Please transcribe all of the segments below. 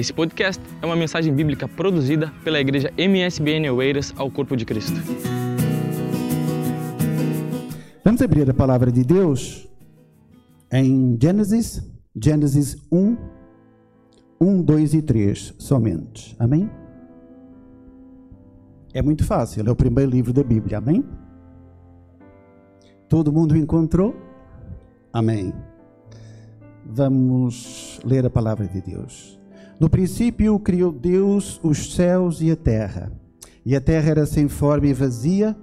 Esse podcast é uma mensagem bíblica produzida pela igreja MSBN Oeiras ao Corpo de Cristo. Vamos abrir a palavra de Deus em Gênesis, Gênesis 1, 1, 2 e 3 somente. Amém? É muito fácil, é o primeiro livro da Bíblia. Amém? Todo mundo encontrou? Amém. Vamos ler a palavra de Deus. No princípio criou Deus os céus e a terra. E a terra era sem forma e vazia,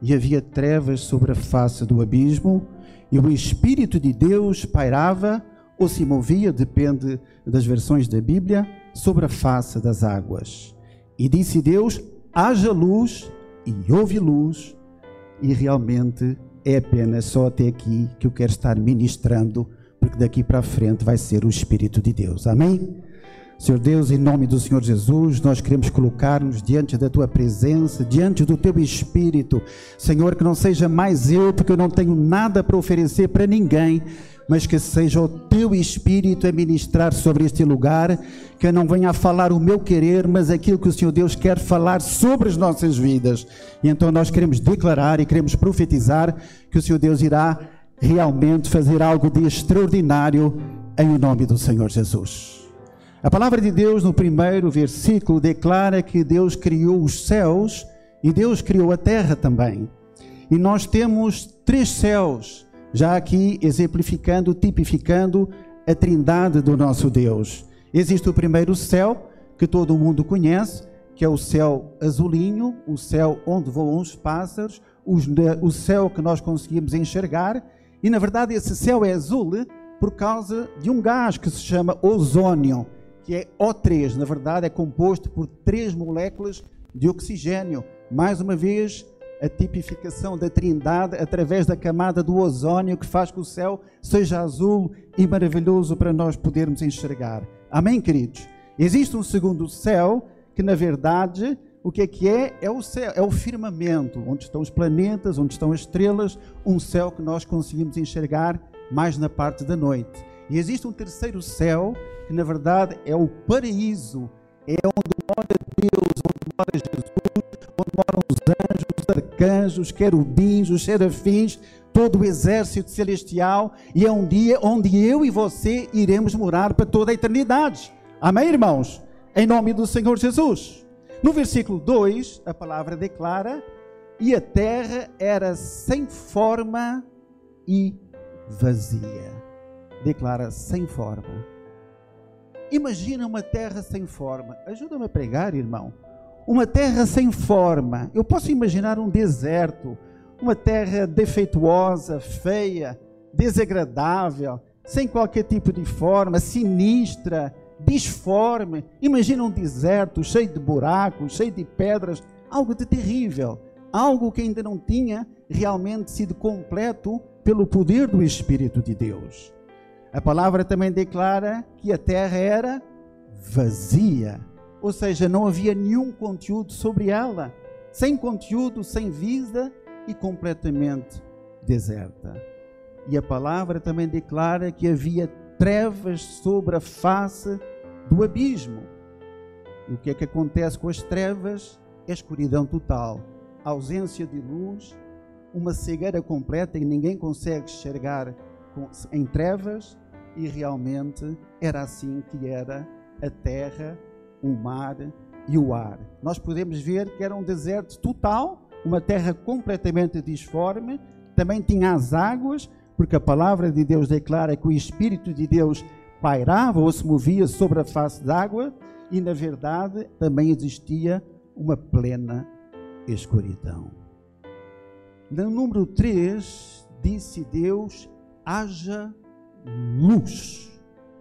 e havia trevas sobre a face do abismo, e o Espírito de Deus pairava ou se movia, depende das versões da Bíblia, sobre a face das águas. E disse Deus: haja luz, e houve luz, e realmente é apenas só até aqui que eu quero estar ministrando, porque daqui para frente vai ser o Espírito de Deus. Amém? Senhor Deus, em nome do Senhor Jesus, nós queremos colocar-nos diante da tua presença, diante do teu Espírito. Senhor, que não seja mais eu, porque eu não tenho nada para oferecer para ninguém, mas que seja o teu Espírito a ministrar sobre este lugar, que não venha a falar o meu querer, mas aquilo que o Senhor Deus quer falar sobre as nossas vidas. E então nós queremos declarar e queremos profetizar que o Senhor Deus irá realmente fazer algo de extraordinário em nome do Senhor Jesus. A palavra de Deus, no primeiro versículo, declara que Deus criou os céus e Deus criou a terra também. E nós temos três céus, já aqui exemplificando, tipificando a trindade do nosso Deus. Existe o primeiro céu, que todo mundo conhece, que é o céu azulinho, o céu onde voam os pássaros, o céu que nós conseguimos enxergar. E na verdade esse céu é azul por causa de um gás que se chama ozônio que é O3, na verdade é composto por três moléculas de oxigênio. Mais uma vez, a tipificação da trindade através da camada do ozônio que faz que o céu seja azul e maravilhoso para nós podermos enxergar. Amém, queridos? Existe um segundo céu que, na verdade, o que é que é? É o céu, é o firmamento, onde estão os planetas, onde estão as estrelas, um céu que nós conseguimos enxergar mais na parte da noite. E existe um terceiro céu, que na verdade é o paraíso, é onde mora Deus, onde mora Jesus, onde moram os anjos, os arcanjos, os querubins, os serafins, todo o exército celestial, e é um dia onde eu e você iremos morar para toda a eternidade. Amém, irmãos? Em nome do Senhor Jesus. No versículo 2, a palavra declara: E a terra era sem forma e vazia declara sem forma. Imagina uma terra sem forma. Ajuda-me a pregar, irmão. Uma terra sem forma. Eu posso imaginar um deserto, uma terra defeituosa, feia, desagradável, sem qualquer tipo de forma, sinistra, disforme. Imagina um deserto cheio de buracos, cheio de pedras, algo de terrível, algo que ainda não tinha realmente sido completo pelo poder do Espírito de Deus. A palavra também declara que a terra era vazia, ou seja, não havia nenhum conteúdo sobre ela, sem conteúdo, sem vida e completamente deserta. E a palavra também declara que havia trevas sobre a face do abismo. E o que é que acontece com as trevas? É escuridão total, ausência de luz, uma cegueira completa e ninguém consegue enxergar em trevas e realmente era assim que era a terra, o mar e o ar. Nós podemos ver que era um deserto total, uma terra completamente disforme, também tinha as águas, porque a palavra de Deus declara que o Espírito de Deus pairava ou se movia sobre a face d'água, e na verdade também existia uma plena escuridão. No número 3, disse Deus: haja luz.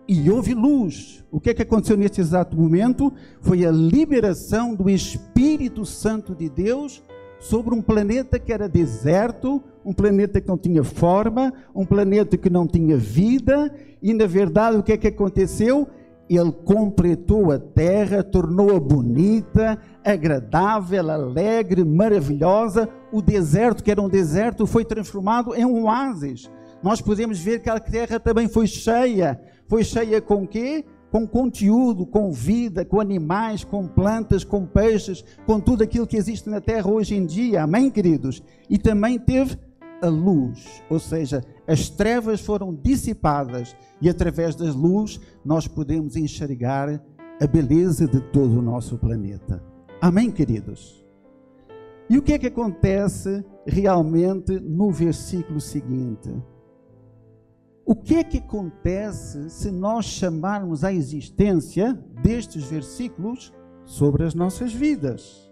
E houve luz. O que é que aconteceu nesse exato momento? Foi a liberação do Espírito Santo de Deus sobre um planeta que era deserto, um planeta que não tinha forma, um planeta que não tinha vida, e na verdade o que é que aconteceu? Ele completou a terra, tornou-a bonita, agradável, alegre, maravilhosa. O deserto, que era um deserto, foi transformado em um oásis nós podemos ver que a terra também foi cheia. Foi cheia com quê? com conteúdo, com vida, com animais, com plantas, com peixes, com tudo aquilo que existe na terra hoje em dia. Amém, queridos? E também teve a luz, ou seja, as trevas foram dissipadas e através das luz nós podemos enxergar a beleza de todo o nosso planeta. Amém, queridos? E o que é que acontece realmente no versículo seguinte? O que é que acontece se nós chamarmos a existência destes versículos sobre as nossas vidas?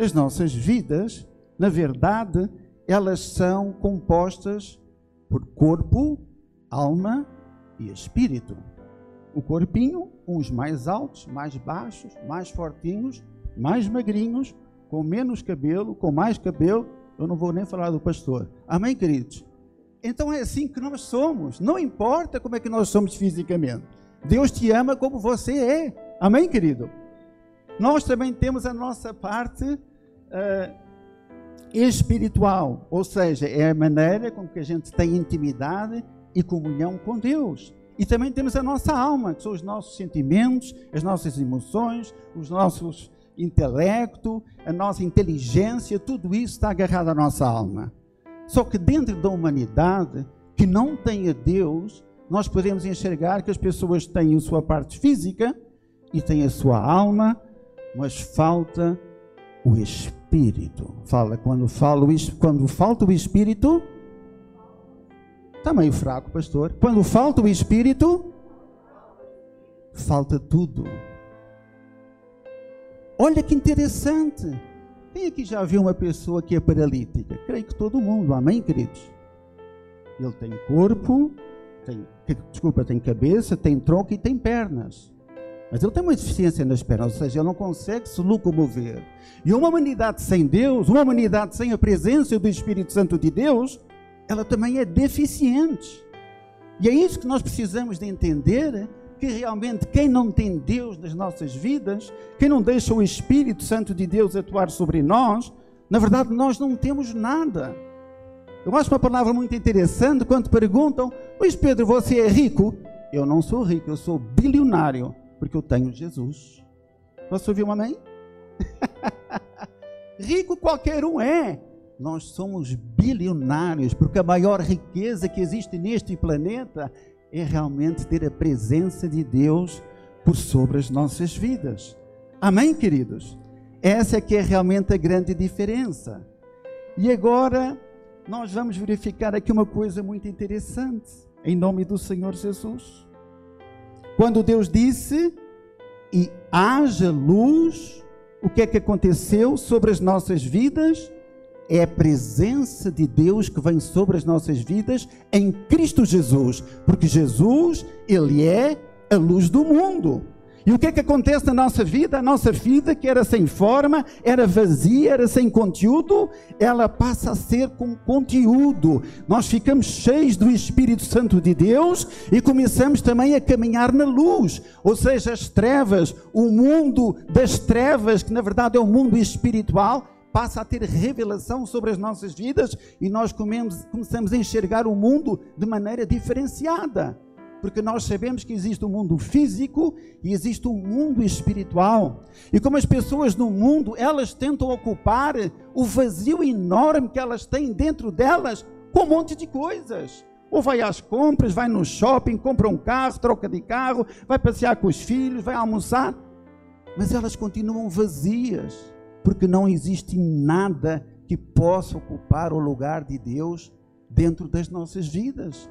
As nossas vidas, na verdade, elas são compostas por corpo, alma e espírito. O corpinho, uns mais altos, mais baixos, mais fortinhos, mais magrinhos, com menos cabelo, com mais cabelo. Eu não vou nem falar do pastor. Amém, queridos? Então é assim que nós somos. Não importa como é que nós somos fisicamente. Deus te ama como você é. Amém, querido? Nós também temos a nossa parte uh, espiritual, ou seja, é a maneira com que a gente tem intimidade e comunhão com Deus. E também temos a nossa alma, que são os nossos sentimentos, as nossas emoções, os nossos intelecto, a nossa inteligência, tudo isso está agarrado à nossa alma. Só que dentro da humanidade que não tem a Deus, nós podemos enxergar que as pessoas têm a sua parte física e têm a sua alma, mas falta o espírito. Fala quando quando falta o espírito, está meio fraco, pastor. Quando falta o espírito, falta tudo. Olha que interessante. Quem aqui já viu uma pessoa que é paralítica? Creio que todo mundo, amém, queridos? Ele tem corpo, tem, desculpa, tem cabeça, tem tronco e tem pernas. Mas ele tem uma deficiência nas pernas, ou seja, ele não consegue se locomover. E uma humanidade sem Deus, uma humanidade sem a presença do Espírito Santo de Deus, ela também é deficiente. E é isso que nós precisamos de entender que realmente quem não tem Deus nas nossas vidas, quem não deixa o Espírito Santo de Deus atuar sobre nós, na verdade nós não temos nada. Eu acho uma palavra muito interessante quando perguntam: Luiz Pedro, você é rico? Eu não sou rico, eu sou bilionário, porque eu tenho Jesus. Posso ouvir uma amém? rico qualquer um é. Nós somos bilionários, porque a maior riqueza que existe neste planeta é realmente ter a presença de Deus por sobre as nossas vidas. Amém, queridos? Essa é que é realmente a grande diferença. E agora nós vamos verificar aqui uma coisa muito interessante, em nome do Senhor Jesus. Quando Deus disse: "E haja luz", o que é que aconteceu sobre as nossas vidas? É a presença de Deus que vem sobre as nossas vidas em Cristo Jesus, porque Jesus, ele é a luz do mundo. E o que é que acontece na nossa vida? A nossa vida, que era sem forma, era vazia, era sem conteúdo, ela passa a ser com conteúdo. Nós ficamos cheios do Espírito Santo de Deus e começamos também a caminhar na luz, ou seja, as trevas, o mundo das trevas, que na verdade é o mundo espiritual, passa a ter revelação sobre as nossas vidas e nós comemos, começamos a enxergar o mundo de maneira diferenciada. Porque nós sabemos que existe um mundo físico e existe um mundo espiritual. E como as pessoas no mundo, elas tentam ocupar o vazio enorme que elas têm dentro delas com um monte de coisas. Ou vai às compras, vai no shopping, compra um carro, troca de carro, vai passear com os filhos, vai almoçar. Mas elas continuam vazias porque não existe nada que possa ocupar o lugar de Deus dentro das nossas vidas.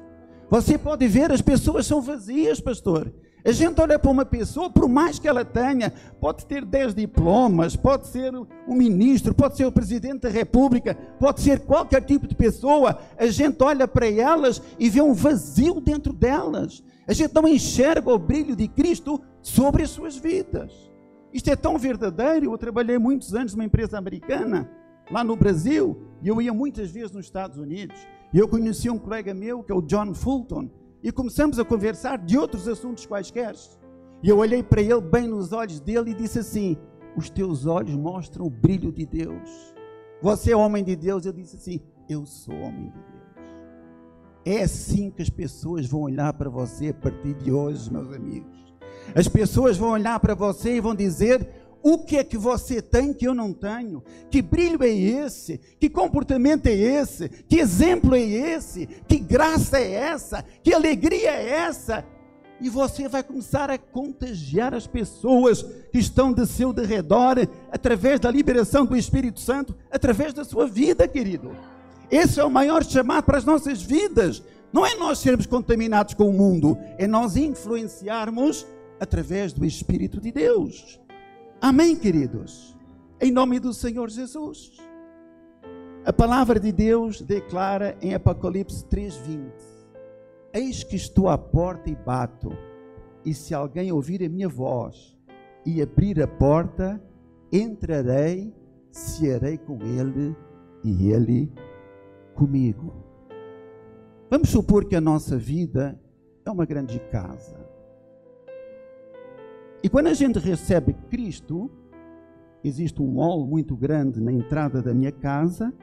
Você pode ver, as pessoas são vazias, pastor. A gente olha para uma pessoa, por mais que ela tenha, pode ter 10 diplomas, pode ser um ministro, pode ser o presidente da república, pode ser qualquer tipo de pessoa, a gente olha para elas e vê um vazio dentro delas. A gente não enxerga o brilho de Cristo sobre as suas vidas. Isto é tão verdadeiro. Eu trabalhei muitos anos numa empresa americana, lá no Brasil, e eu ia muitas vezes nos Estados Unidos. E eu conheci um colega meu, que é o John Fulton, e começamos a conversar de outros assuntos quaisquer. E eu olhei para ele bem nos olhos dele e disse assim: Os teus olhos mostram o brilho de Deus. Você é homem de Deus? Eu disse assim: Eu sou homem de Deus. É assim que as pessoas vão olhar para você a partir de hoje, meus amigos. As pessoas vão olhar para você e vão dizer: o que é que você tem que eu não tenho? Que brilho é esse? Que comportamento é esse? Que exemplo é esse? Que graça é essa? Que alegria é essa? E você vai começar a contagiar as pessoas que estão de seu derredor através da liberação do Espírito Santo, através da sua vida, querido. Esse é o maior chamado para as nossas vidas. Não é nós sermos contaminados com o mundo, é nós influenciarmos através do Espírito de Deus. Amém, queridos? Em nome do Senhor Jesus. A palavra de Deus declara em Apocalipse 3:20: Eis que estou à porta e bato, e se alguém ouvir a minha voz e abrir a porta, entrarei, cearei com ele e ele comigo. Vamos supor que a nossa vida é uma grande casa. E quando a gente recebe Cristo, existe um hall muito grande na entrada da minha casa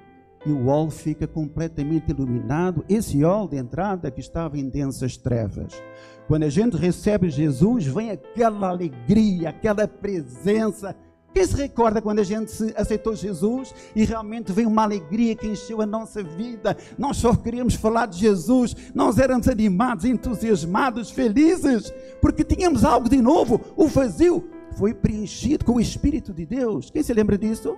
e o hall fica completamente iluminado. Esse hall de entrada que estava em densas trevas. Quando a gente recebe Jesus, vem aquela alegria, aquela presença quem se recorda quando a gente aceitou Jesus e realmente veio uma alegria que encheu a nossa vida? Nós só queríamos falar de Jesus, nós éramos animados, entusiasmados, felizes, porque tínhamos algo de novo. O vazio foi preenchido com o Espírito de Deus. Quem se lembra disso?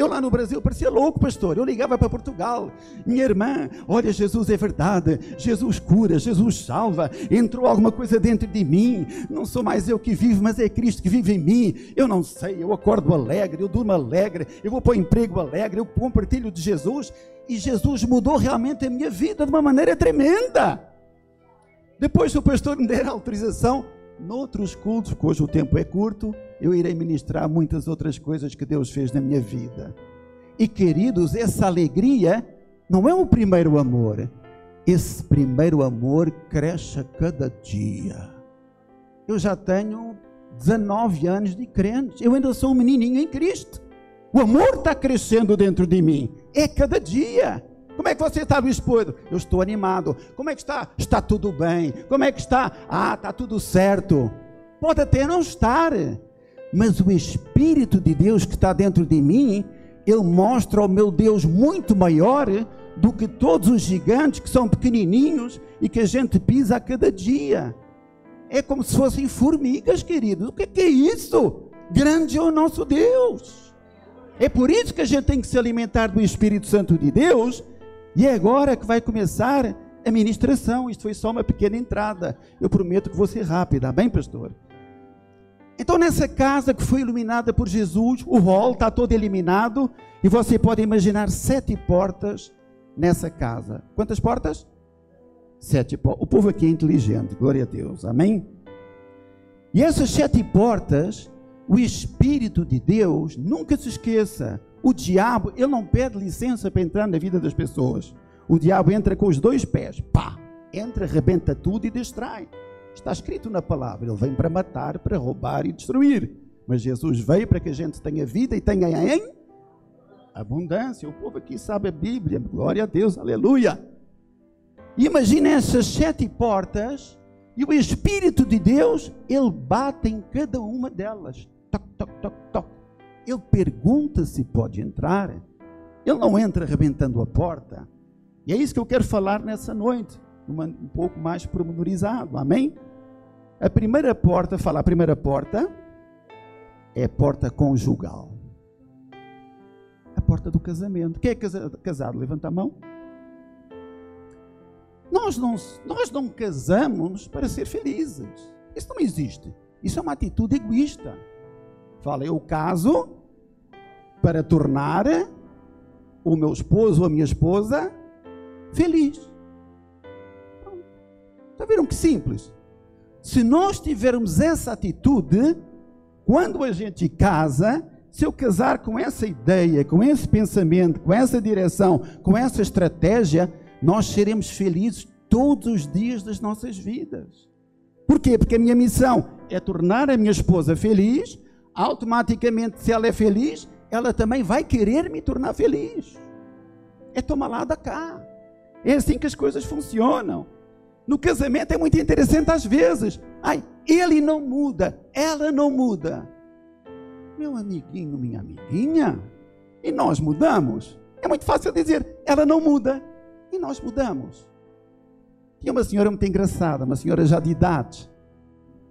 Eu lá no Brasil parecia louco, pastor. Eu ligava para Portugal. Minha irmã, olha, Jesus é verdade. Jesus cura, Jesus salva. Entrou alguma coisa dentro de mim. Não sou mais eu que vivo, mas é Cristo que vive em mim. Eu não sei, eu acordo alegre, eu durmo alegre, eu vou para o emprego alegre, eu compartilho de Jesus. E Jesus mudou realmente a minha vida de uma maneira tremenda. Depois, se o pastor me der autorização, noutros cultos, porque hoje o tempo é curto, eu irei ministrar muitas outras coisas que Deus fez na minha vida. E queridos, essa alegria não é o primeiro amor. Esse primeiro amor cresce a cada dia. Eu já tenho 19 anos de crente. Eu ainda sou um menininho em Cristo. O amor está crescendo dentro de mim. É cada dia. Como é que você está, Luiz Pedro? Eu estou animado. Como é que está? Está tudo bem. Como é que está? Ah, está tudo certo. Pode até não estar mas o Espírito de Deus que está dentro de mim, ele mostra o meu Deus muito maior do que todos os gigantes que são pequenininhos e que a gente pisa a cada dia. É como se fossem formigas, queridos. O que é, isso? Grande é o nosso Deus. É por isso que a gente tem que se alimentar do Espírito Santo de Deus. E é agora que vai começar a ministração. Isto foi só uma pequena entrada. Eu prometo que vou ser rápida. Amém, pastor? Então, nessa casa que foi iluminada por Jesus, o hall está todo iluminado e você pode imaginar sete portas nessa casa. Quantas portas? Sete portas. O povo aqui é inteligente, glória a Deus, amém? E essas sete portas, o Espírito de Deus, nunca se esqueça, o diabo, ele não pede licença para entrar na vida das pessoas. O diabo entra com os dois pés, pá, entra, arrebenta tudo e distrai. Está escrito na palavra: Ele vem para matar, para roubar e destruir. Mas Jesus veio para que a gente tenha vida e tenha em abundância. O povo aqui sabe a Bíblia. Glória a Deus, aleluia. E imagine essas sete portas e o Espírito de Deus, ele bate em cada uma delas. Toc, toc, toc, toc. Ele pergunta se pode entrar. Ele não entra arrebentando a porta. E é isso que eu quero falar nessa noite um pouco mais promenorizado. Amém? A primeira porta, fala a primeira porta, é a porta conjugal. A porta do casamento. Quem é casado? Levanta a mão. Nós não, nós não casamos para ser felizes. Isso não existe. Isso é uma atitude egoísta. Fala, eu caso para tornar o meu esposo ou a minha esposa feliz. Está vendo que simples? Se nós tivermos essa atitude, quando a gente casa, se eu casar com essa ideia, com esse pensamento, com essa direção, com essa estratégia, nós seremos felizes todos os dias das nossas vidas. Por quê? Porque a minha missão é tornar a minha esposa feliz, automaticamente, se ela é feliz, ela também vai querer me tornar feliz. É tomar lá da cá. É assim que as coisas funcionam. No casamento é muito interessante às vezes. Ai, ele não muda, ela não muda. Meu amiguinho, minha amiguinha, e nós mudamos. É muito fácil dizer, ela não muda, e nós mudamos. Tinha uma senhora muito engraçada, uma senhora já de idade.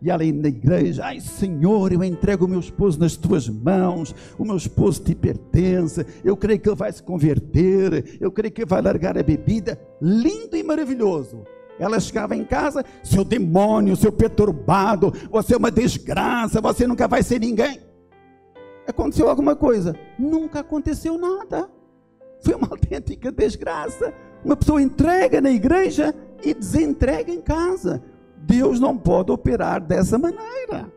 E ela na igreja, ai Senhor, eu entrego o meu esposo nas tuas mãos, o meu esposo te pertence, eu creio que ele vai se converter, eu creio que ele vai largar a bebida. Lindo e maravilhoso. Ela chegava em casa, seu demônio, seu perturbado, você é uma desgraça, você nunca vai ser ninguém. Aconteceu alguma coisa? Nunca aconteceu nada. Foi uma autêntica desgraça. Uma pessoa entrega na igreja e desentrega em casa. Deus não pode operar dessa maneira.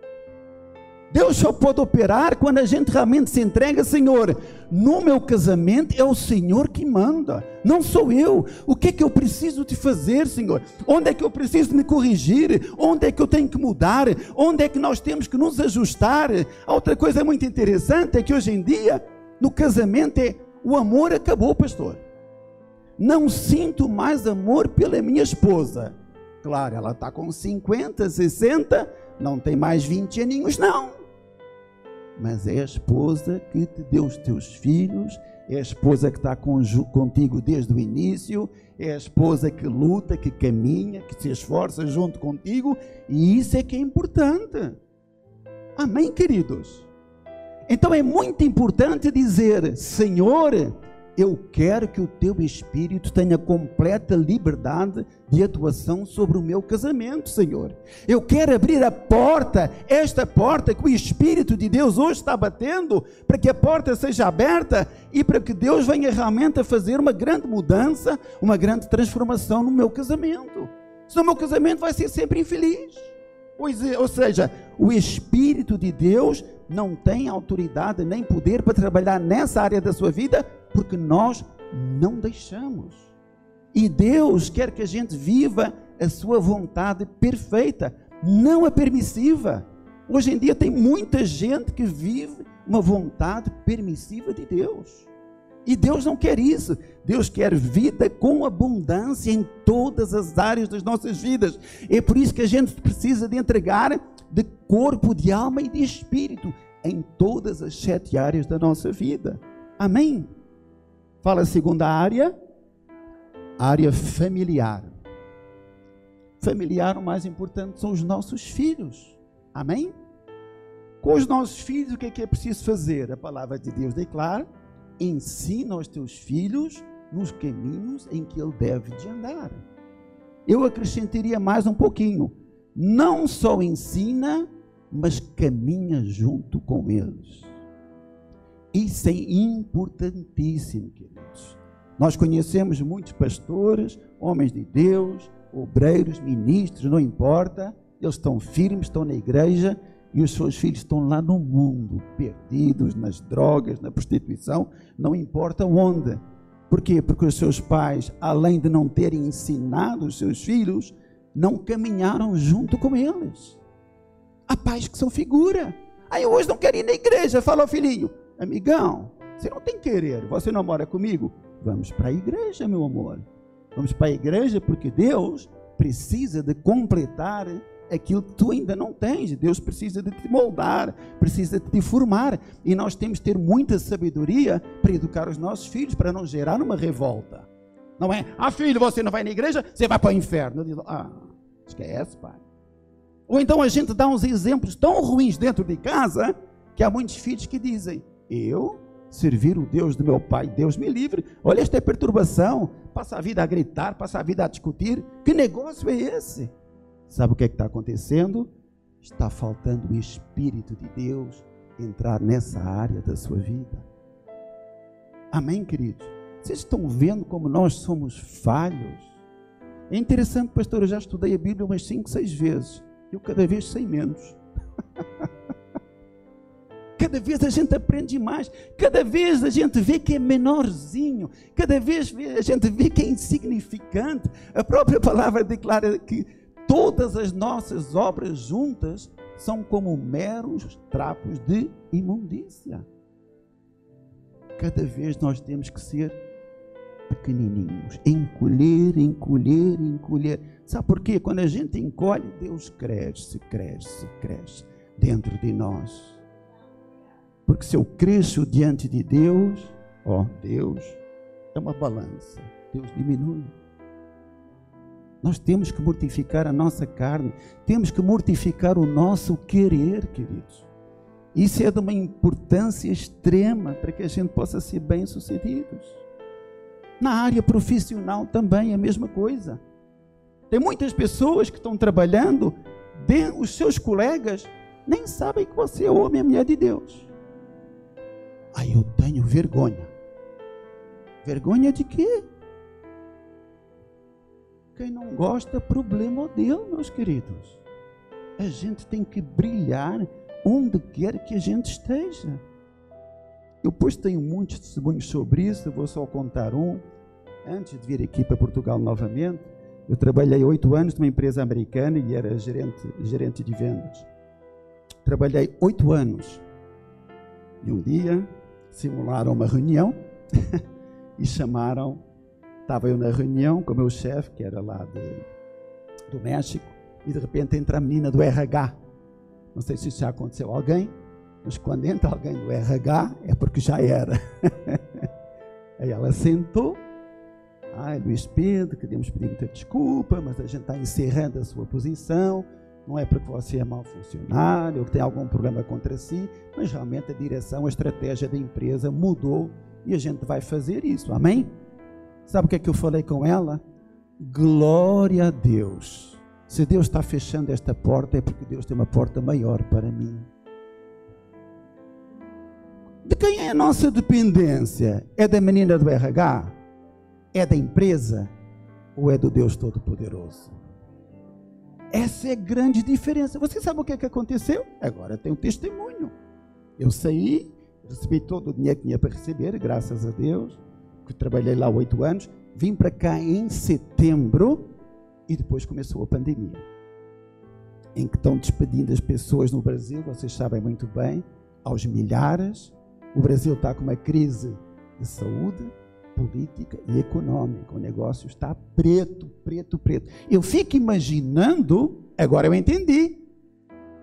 Deus só pode operar quando a gente realmente se entrega, Senhor. No meu casamento é o Senhor que manda, não sou eu. O que é que eu preciso de fazer, Senhor? Onde é que eu preciso me corrigir? Onde é que eu tenho que mudar? Onde é que nós temos que nos ajustar? Outra coisa muito interessante é que hoje em dia, no casamento, é o amor acabou, pastor. Não sinto mais amor pela minha esposa. Claro, ela está com 50, 60, não tem mais 20 aninhos, não mas é a esposa que te deu os teus filhos, é a esposa que está contigo desde o início, é a esposa que luta, que caminha, que se esforça junto contigo, e isso é que é importante. Amém, queridos? Então é muito importante dizer: Senhor, eu quero que o teu espírito tenha completa liberdade de atuação sobre o meu casamento, Senhor. Eu quero abrir a porta, esta porta que o espírito de Deus hoje está batendo, para que a porta seja aberta e para que Deus venha realmente a fazer uma grande mudança, uma grande transformação no meu casamento. Senão o meu casamento vai ser sempre infeliz. Ou seja, o espírito de Deus não tem autoridade nem poder para trabalhar nessa área da sua vida porque nós não deixamos. E Deus quer que a gente viva a sua vontade perfeita, não a permissiva. Hoje em dia tem muita gente que vive uma vontade permissiva de Deus. E Deus não quer isso. Deus quer vida com abundância em todas as áreas das nossas vidas. É por isso que a gente precisa de entregar de corpo, de alma e de espírito em todas as sete áreas da nossa vida. Amém? Fala a segunda área, área familiar. Familiar, o mais importante são os nossos filhos. Amém? Com os nossos filhos, o que é que é preciso fazer? A palavra de Deus declara: ensina aos teus filhos nos caminhos em que ele deve de andar. Eu acrescentaria mais um pouquinho. Não só ensina, mas caminha junto com eles. Isso é importantíssimo, queridos. Nós conhecemos muitos pastores, homens de Deus, obreiros, ministros, não importa, eles estão firmes, estão na igreja e os seus filhos estão lá no mundo, perdidos nas drogas, na prostituição, não importa onde. Por quê? Porque os seus pais, além de não terem ensinado os seus filhos, não caminharam junto com eles. Há pais que são figura. Aí hoje não querem ir na igreja. Fala ao filhinho, Amigão, você não tem querer, você não mora comigo? Vamos para a igreja, meu amor. Vamos para a igreja porque Deus precisa de completar aquilo que tu ainda não tens. Deus precisa de te moldar, precisa de te formar. E nós temos que ter muita sabedoria para educar os nossos filhos, para não gerar uma revolta. Não é? Ah, filho, você não vai na igreja, você vai para o inferno. Digo, ah, esquece, pai. Ou então a gente dá uns exemplos tão ruins dentro de casa que há muitos filhos que dizem: eu servir o Deus do meu pai, Deus me livre. Olha esta perturbação. Passa a vida a gritar, passa a vida a discutir. Que negócio é esse? Sabe o que é está acontecendo? Está faltando o Espírito de Deus entrar nessa área da sua vida. Amém, queridos? Vocês estão vendo como nós somos falhos? É interessante, pastor, eu já estudei a Bíblia umas 5, 6 vezes. Eu cada vez sei menos. Cada vez a gente aprende mais, cada vez a gente vê que é menorzinho, cada vez a gente vê que é insignificante. A própria palavra declara que todas as nossas obras juntas são como meros trapos de imundícia. Cada vez nós temos que ser pequenininhos, encolher, encolher, encolher. Sabe por quê? Quando a gente encolhe, Deus cresce, cresce, cresce dentro de nós. Porque se eu cresço diante de Deus, ó, Deus é uma balança. Deus diminui. Nós temos que mortificar a nossa carne, temos que mortificar o nosso querer, queridos. Isso é de uma importância extrema para que a gente possa ser bem-sucedidos. Na área profissional também é a mesma coisa. Tem muitas pessoas que estão trabalhando, os seus colegas nem sabem que você é homem e mulher de Deus. Aí eu tenho vergonha. Vergonha de quê? Quem não gosta, problema dele, meus queridos. A gente tem que brilhar onde quer que a gente esteja. Eu depois tenho muitos testemunhos sobre isso, vou só contar um. Antes de vir aqui para Portugal novamente, eu trabalhei oito anos numa empresa americana e era gerente, gerente de vendas. Trabalhei oito anos. E um dia simularam uma reunião e chamaram. Estava eu na reunião com o meu chefe, que era lá de, do México, e de repente entra a menina do RH. Não sei se isso já aconteceu a alguém, mas quando entra alguém do RH é porque já era. Aí ela sentou. Ai, Luís Pedro, queremos pedir muita desculpa, mas a gente está encerrando a sua posição. Não é porque você é mau funcionário ou que tem algum problema contra si, mas realmente a direção, a estratégia da empresa mudou e a gente vai fazer isso. Amém? Sabe o que é que eu falei com ela? Glória a Deus. Se Deus está fechando esta porta, é porque Deus tem uma porta maior para mim. De quem é a nossa dependência? É da menina do RH? É da empresa? Ou é do Deus Todo-Poderoso? Essa é a grande diferença. Você sabe o que, é que aconteceu? Agora tem um testemunho. Eu saí, recebi todo o dinheiro que tinha para receber, graças a Deus, que trabalhei lá oito anos, vim para cá em setembro e depois começou a pandemia. Em que estão despedindo as pessoas no Brasil, vocês sabem muito bem, aos milhares. O Brasil está com uma crise de saúde, política e econômica. O negócio está preto, preto, preto. Eu fico imaginando, agora eu entendi,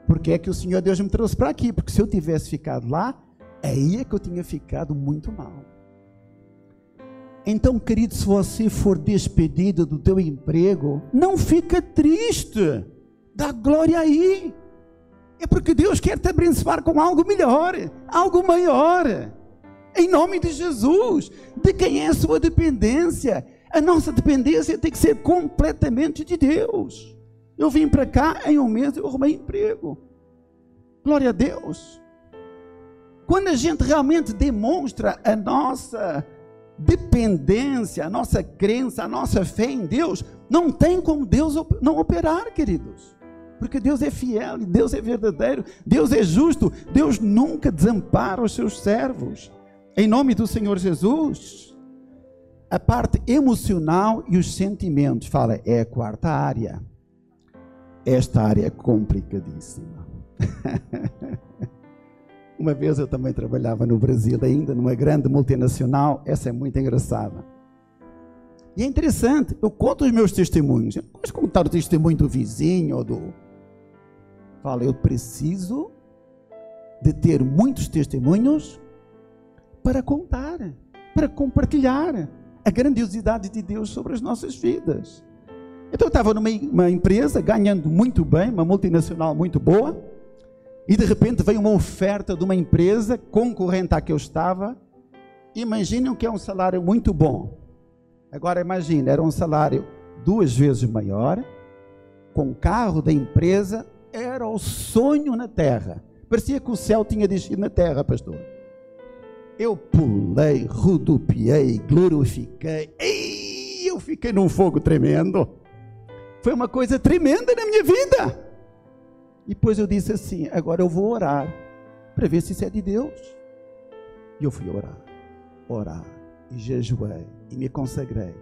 porque é que o Senhor Deus me trouxe para aqui. Porque se eu tivesse ficado lá, aí é que eu tinha ficado muito mal. Então, querido, se você for despedido do teu emprego, não fica triste. Dá glória aí. É porque Deus quer te abençoar com algo melhor, algo maior. Em nome de Jesus. De quem é a sua dependência? A nossa dependência tem que ser completamente de Deus. Eu vim para cá em um mês eu arrumei emprego. Glória a Deus. Quando a gente realmente demonstra a nossa dependência, a nossa crença, a nossa fé em Deus, não tem como Deus não operar, queridos. Porque Deus é fiel, Deus é verdadeiro, Deus é justo, Deus nunca desampara os seus servos. Em nome do Senhor Jesus, a parte emocional e os sentimentos, fala, é a quarta área. Esta área é complicadíssima. Uma vez eu também trabalhava no Brasil, ainda numa grande multinacional. Essa é muito engraçada. E é interessante, eu conto os meus testemunhos. Eu não gosto de contar o testemunho do vizinho ou do. Fala, eu preciso de ter muitos testemunhos para contar, para compartilhar a grandiosidade de Deus sobre as nossas vidas. Então eu estava numa empresa ganhando muito bem, uma multinacional muito boa e de repente veio uma oferta de uma empresa concorrente à que eu estava. Imaginem que é um salário muito bom. Agora imagine, era um salário duas vezes maior, com carro da empresa, era o sonho na terra. Parecia que o céu tinha descido na terra, pastor. Eu pulei, rodopiei, glorifiquei. Ei, eu fiquei num fogo tremendo. Foi uma coisa tremenda na minha vida. E depois eu disse assim: agora eu vou orar para ver se isso é de Deus. E eu fui orar, orar, e jejuei, e me consagrei.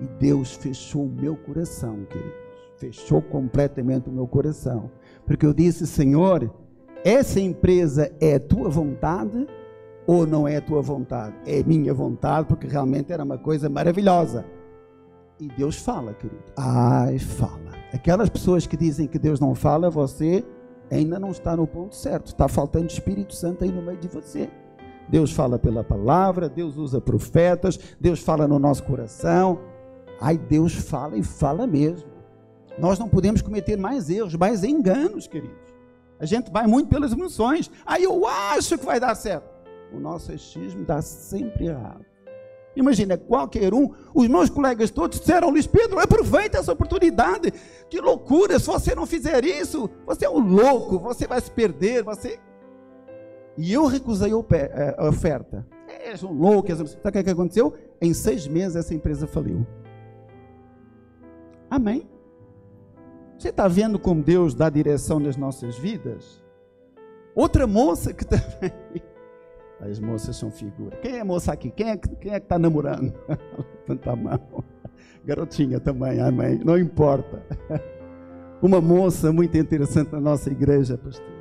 E Deus fechou o meu coração, queridos. Fechou completamente o meu coração. Porque eu disse: Senhor, essa empresa é a tua vontade ou não é a tua vontade? É minha vontade, porque realmente era uma coisa maravilhosa. E Deus fala, querido. Ai, fala. Aquelas pessoas que dizem que Deus não fala, você ainda não está no ponto certo. Está faltando Espírito Santo aí no meio de você. Deus fala pela palavra, Deus usa profetas, Deus fala no nosso coração. Ai, Deus fala e fala mesmo. Nós não podemos cometer mais erros, mais enganos, queridos. A gente vai muito pelas emoções. Aí eu acho que vai dar certo. O nosso achismo dá sempre errado. Imagina, qualquer um, os meus colegas todos disseram, Luiz Pedro, aproveita essa oportunidade. Que loucura, se você não fizer isso, você é um louco, você vai se perder, você... E eu recusei a oferta. És um louco. Sabe o é que aconteceu? Em seis meses essa empresa faliu. Amém? Você está vendo como Deus dá direção nas nossas vidas? Outra moça que também... As moças são figuras. Quem é moça aqui? Quem é, quem é que está namorando? Levanta a mão. Garotinha também, amém. Não importa. Uma moça muito interessante na nossa igreja, pastor.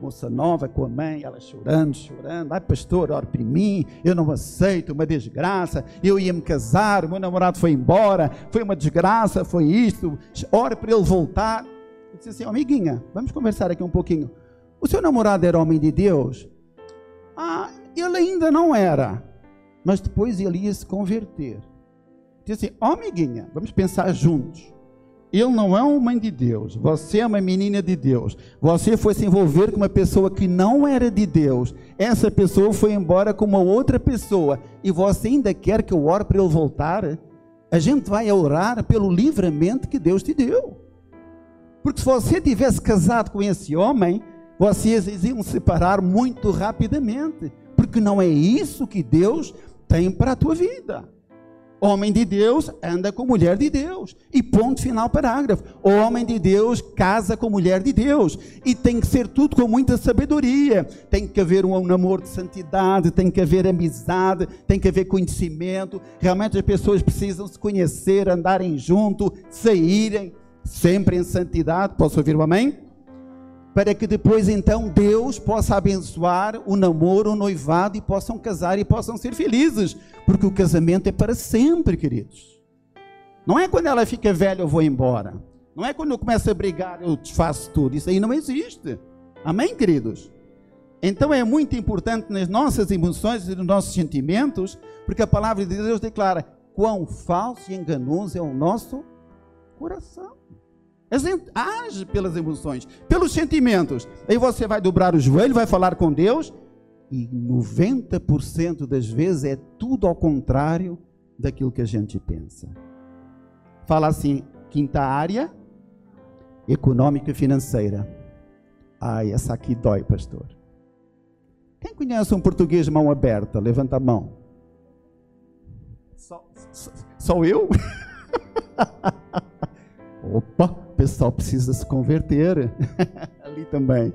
Moça nova com a mãe, ela chorando, chorando. Ai, pastor, ora por mim. Eu não aceito, uma desgraça. Eu ia me casar, meu namorado foi embora. Foi uma desgraça, foi isto. Ora para ele voltar. Eu disse assim, amiguinha, vamos conversar aqui um pouquinho. O seu namorado era homem de Deus? Ah, ele ainda não era, mas depois ele ia se converter. Diz assim: Ó, oh, amiguinha, vamos pensar juntos. Ele não é um mãe de Deus, você é uma menina de Deus. Você foi se envolver com uma pessoa que não era de Deus. Essa pessoa foi embora com uma outra pessoa. E você ainda quer que eu ore para ele voltar? A gente vai orar pelo livramento que Deus te deu. Porque se você tivesse casado com esse homem, vocês iam separar muito rapidamente, porque não é isso que Deus tem para a tua vida. Homem de Deus anda com mulher de Deus. E ponto final parágrafo. Homem de Deus casa com mulher de Deus. E tem que ser tudo com muita sabedoria. Tem que haver um namoro de santidade, tem que haver amizade, tem que haver conhecimento. Realmente as pessoas precisam se conhecer, andarem junto, saírem, sempre em santidade. Posso ouvir um amém? Para que depois então Deus possa abençoar o namoro, o noivado e possam casar e possam ser felizes, porque o casamento é para sempre, queridos. Não é quando ela fica velha eu vou embora. Não é quando eu começo a brigar eu desfaço tudo. Isso aí não existe. Amém, queridos? Então é muito importante nas nossas emoções e nos nossos sentimentos, porque a palavra de Deus declara quão falso e enganoso é o nosso coração. Age pelas emoções, pelos sentimentos. Aí você vai dobrar o joelho, vai falar com Deus, e 90% das vezes é tudo ao contrário daquilo que a gente pensa. Fala assim, quinta área, econômica e financeira. Ai, essa aqui dói, pastor. Quem conhece um português mão aberta? Levanta a mão. Só, só, só eu? Opa, o pessoal precisa se converter. Ali também.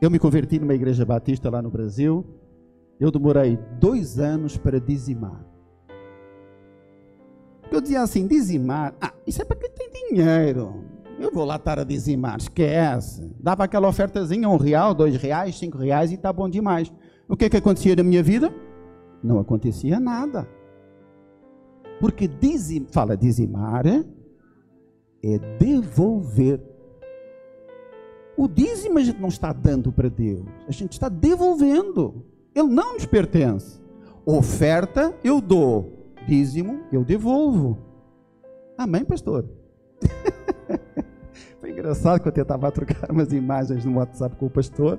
Eu me converti numa igreja batista lá no Brasil. Eu demorei dois anos para dizimar. Eu dizia assim: dizimar, ah, isso é para quem tem dinheiro. Eu vou lá estar a dizimar, esquece. Dava aquela ofertazinha, um real, dois reais, cinco reais e está bom demais. O que, que acontecia na minha vida? Não acontecia nada. Porque dizim, fala dizimar é, é devolver. O dízimo a gente não está dando para Deus, a gente está devolvendo. Ele não nos pertence. Oferta eu dou, dízimo eu devolvo. Amém, pastor? Foi engraçado que eu tentava trocar umas imagens no WhatsApp com o pastor.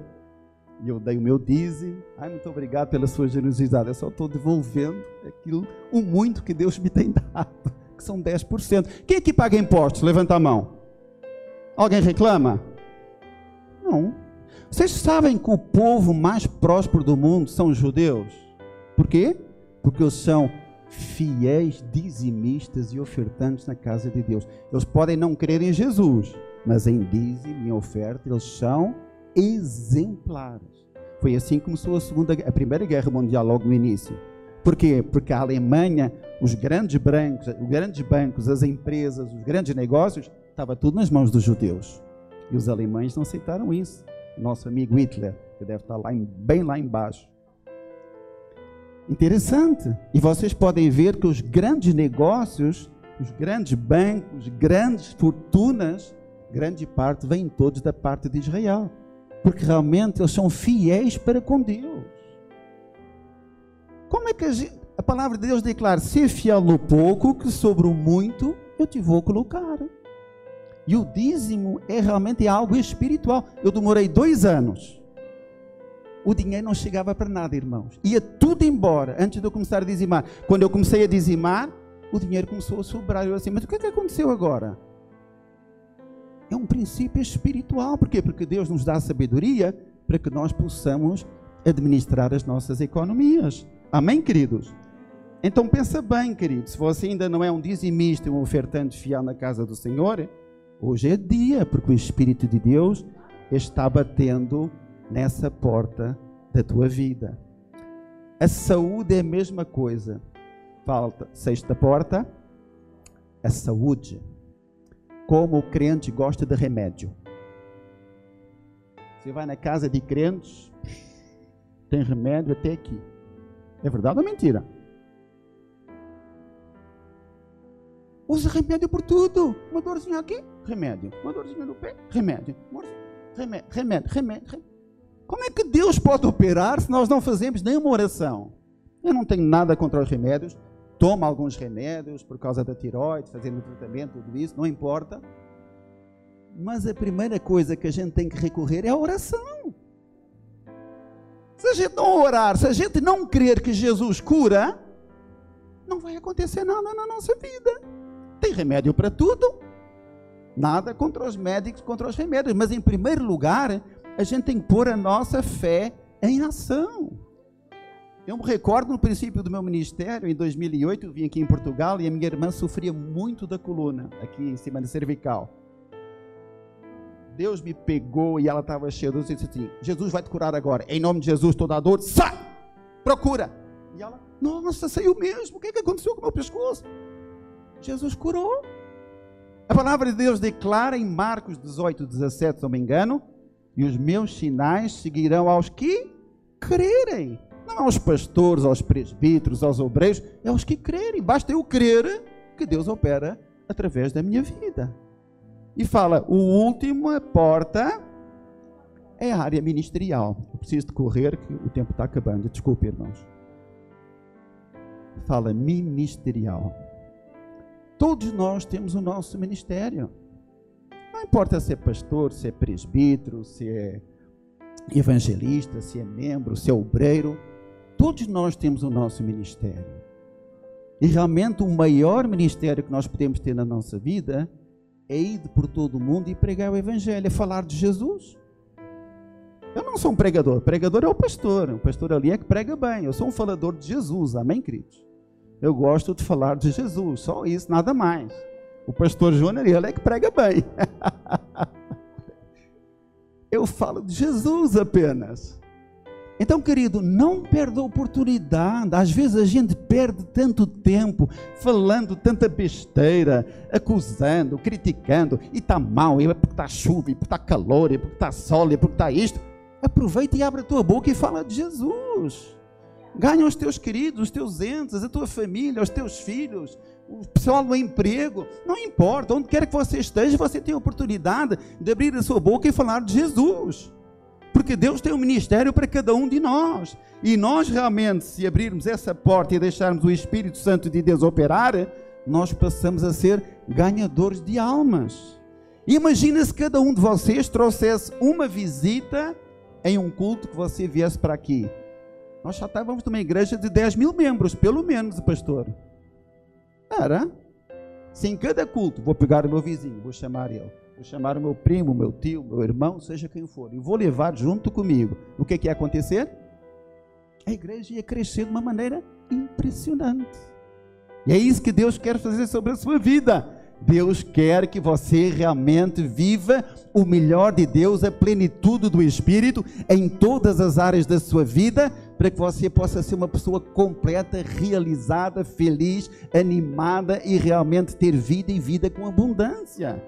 E eu dei o meu dízimo. Ai, muito obrigado pela sua generosidade. Eu só estou devolvendo aquilo, o muito que Deus me tem dado, que são 10%. Quem é que paga impostos? Levanta a mão. Alguém reclama? Não. Vocês sabem que o povo mais próspero do mundo são os judeus? Por quê? Porque eles são fiéis dizimistas e ofertantes na casa de Deus. Eles podem não crer em Jesus, mas em dízimo e oferta eles são exemplares. Foi assim que começou a, segunda, a Primeira Guerra Mundial, logo no início. Por quê? Porque a Alemanha, os grandes bancos, os grandes bancos, as empresas, os grandes negócios, estava tudo nas mãos dos judeus. E os alemães não aceitaram isso. Nosso amigo Hitler, que deve estar lá em, bem lá embaixo. Interessante. E vocês podem ver que os grandes negócios, os grandes bancos, grandes fortunas, grande parte vem todos da parte de Israel. Porque realmente eles são fiéis para com Deus. Como é que a, a palavra de Deus declara: ser fiel no pouco, que sobre o muito eu te vou colocar. E o dízimo é realmente algo espiritual. Eu demorei dois anos. O dinheiro não chegava para nada, irmãos. Ia tudo embora antes de eu começar a dizimar. Quando eu comecei a dizimar, o dinheiro começou a sobrar. Eu assim, mas o que é que aconteceu agora? É um princípio espiritual. Por quê? Porque Deus nos dá sabedoria para que nós possamos administrar as nossas economias. Amém, queridos? Então pensa bem, querido. Se você ainda não é um dizimista, um ofertante fiel na casa do Senhor, Hoje é dia, porque o Espírito de Deus está batendo nessa porta da tua vida. A saúde é a mesma coisa. Falta sexta porta, a saúde. Como o crente gosta de remédio. Você vai na casa de crentes, tem remédio até aqui. É verdade ou mentira? Usa remédio por tudo. Uma dorzinha aqui, remédio. Uma dorzinha no pé, remédio. Remédio, remédio, remédio. Como é que Deus pode operar se nós não fazemos nenhuma oração? Eu não tenho nada contra os remédios. Toma alguns remédios por causa da tiroide, fazendo tratamento, tudo isso, não importa. Mas a primeira coisa que a gente tem que recorrer é a oração. Se a gente não orar, se a gente não crer que Jesus cura, não vai acontecer nada na nossa vida. Tem remédio para tudo. Nada contra os médicos, contra os remédios. Mas, em primeiro lugar, a gente tem que pôr a nossa fé em ação. Eu me recordo no princípio do meu ministério, em 2008, eu vim aqui em Portugal e a minha irmã sofria muito da coluna, aqui em cima da cervical. Deus me pegou e ela estava cheia de disse assim: Jesus vai te curar agora. Em nome de Jesus, toda a dor, sai! Procura! E ela, nossa, saiu mesmo. O que, é que aconteceu com o meu pescoço? Jesus curou. A palavra de Deus declara em Marcos 18, 17, se não me engano, e os meus sinais seguirão aos que crerem. Não aos pastores, aos presbíteros, aos obreiros, é aos que crerem. Basta eu crer que Deus opera através da minha vida. E fala, o último porta é a área ministerial. Eu preciso de correr, que o tempo está acabando. Desculpe, irmãos. Fala ministerial. Todos nós temos o nosso ministério. Não importa se é pastor, se é presbítero, se é evangelista, se é membro, se é obreiro, todos nós temos o nosso ministério. E realmente o maior ministério que nós podemos ter na nossa vida é ir por todo o mundo e pregar o evangelho, é falar de Jesus. Eu não sou um pregador, o pregador é o pastor, o pastor ali é que prega bem. Eu sou um falador de Jesus, amém, queridos? eu gosto de falar de Jesus, só isso, nada mais. O pastor Júnior, ele é que prega bem. eu falo de Jesus apenas. Então, querido, não perda a oportunidade. Às vezes a gente perde tanto tempo falando tanta besteira, acusando, criticando, e está mal, e é porque está chuva, e porque está calor, e porque está sol, e porque está isto. Aproveita e abre a tua boca e fala de Jesus. Ganha os teus queridos, os teus entes, a tua família, os teus filhos, o pessoal no emprego. Não importa, onde quer que você esteja, você tem a oportunidade de abrir a sua boca e falar de Jesus. Porque Deus tem um ministério para cada um de nós. E nós realmente, se abrirmos essa porta e deixarmos o Espírito Santo de Deus operar, nós passamos a ser ganhadores de almas. Imagina se cada um de vocês trouxesse uma visita em um culto que você viesse para aqui. Nós já estávamos numa igreja de 10 mil membros, pelo menos, pastor. Era. Se em cada culto vou pegar o meu vizinho, vou chamar ele, vou chamar o meu primo, meu tio, meu irmão, seja quem for, e vou levar junto comigo. O que, que ia acontecer? A igreja ia crescer de uma maneira impressionante. E é isso que Deus quer fazer sobre a sua vida. Deus quer que você realmente viva o melhor de Deus, a plenitude do Espírito em todas as áreas da sua vida, para que você possa ser uma pessoa completa, realizada, feliz, animada e realmente ter vida e vida com abundância.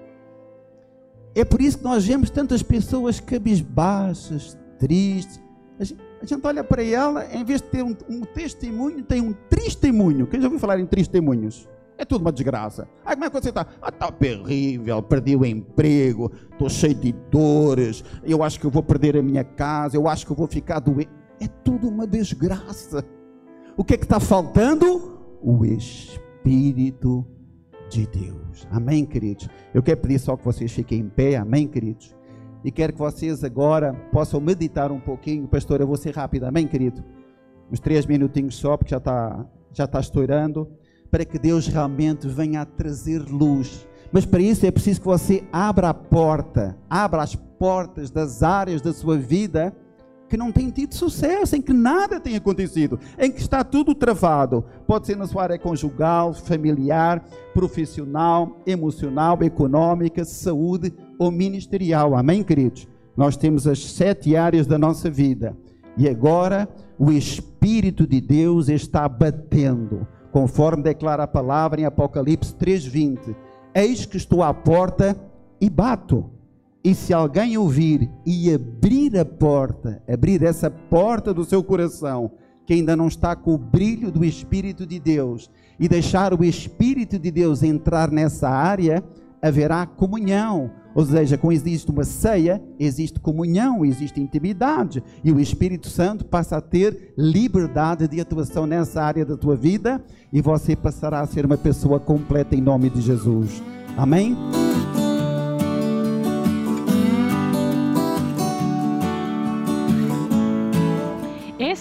É por isso que nós vemos tantas pessoas cabisbaixas, tristes, A gente, a gente olha para ela, em vez de ter um, um testemunho, tem um testemunho. Quem já ouviu falar em testemunhos? É tudo uma desgraça. Ah, como é que você está? Ah, está terrível, perdi o emprego, estou cheio de dores, eu acho que eu vou perder a minha casa, eu acho que eu vou ficar doente. É tudo uma desgraça. O que é que está faltando? O Espírito de Deus. Amém, queridos? Eu quero pedir só que vocês fiquem em pé, amém, queridos? E quero que vocês agora possam meditar um pouquinho. Pastor, eu vou ser rápido, amém, querido? Uns três minutinhos só, porque já está já está estourando para que Deus realmente venha a trazer luz. Mas para isso é preciso que você abra a porta, abra as portas das áreas da sua vida que não têm tido sucesso, em que nada tem acontecido, em que está tudo travado. Pode ser na sua área conjugal, familiar, profissional, emocional, econômica, saúde ou ministerial. Amém, queridos? Nós temos as sete áreas da nossa vida. E agora o Espírito de Deus está batendo conforme declara a palavra em Apocalipse 3:20. Eis que estou à porta e bato. E se alguém ouvir e abrir a porta, abrir essa porta do seu coração, que ainda não está com o brilho do Espírito de Deus, e deixar o Espírito de Deus entrar nessa área, haverá comunhão ou seja, quando existe uma ceia, existe comunhão, existe intimidade, e o Espírito Santo passa a ter liberdade de atuação nessa área da tua vida, e você passará a ser uma pessoa completa em nome de Jesus. Amém?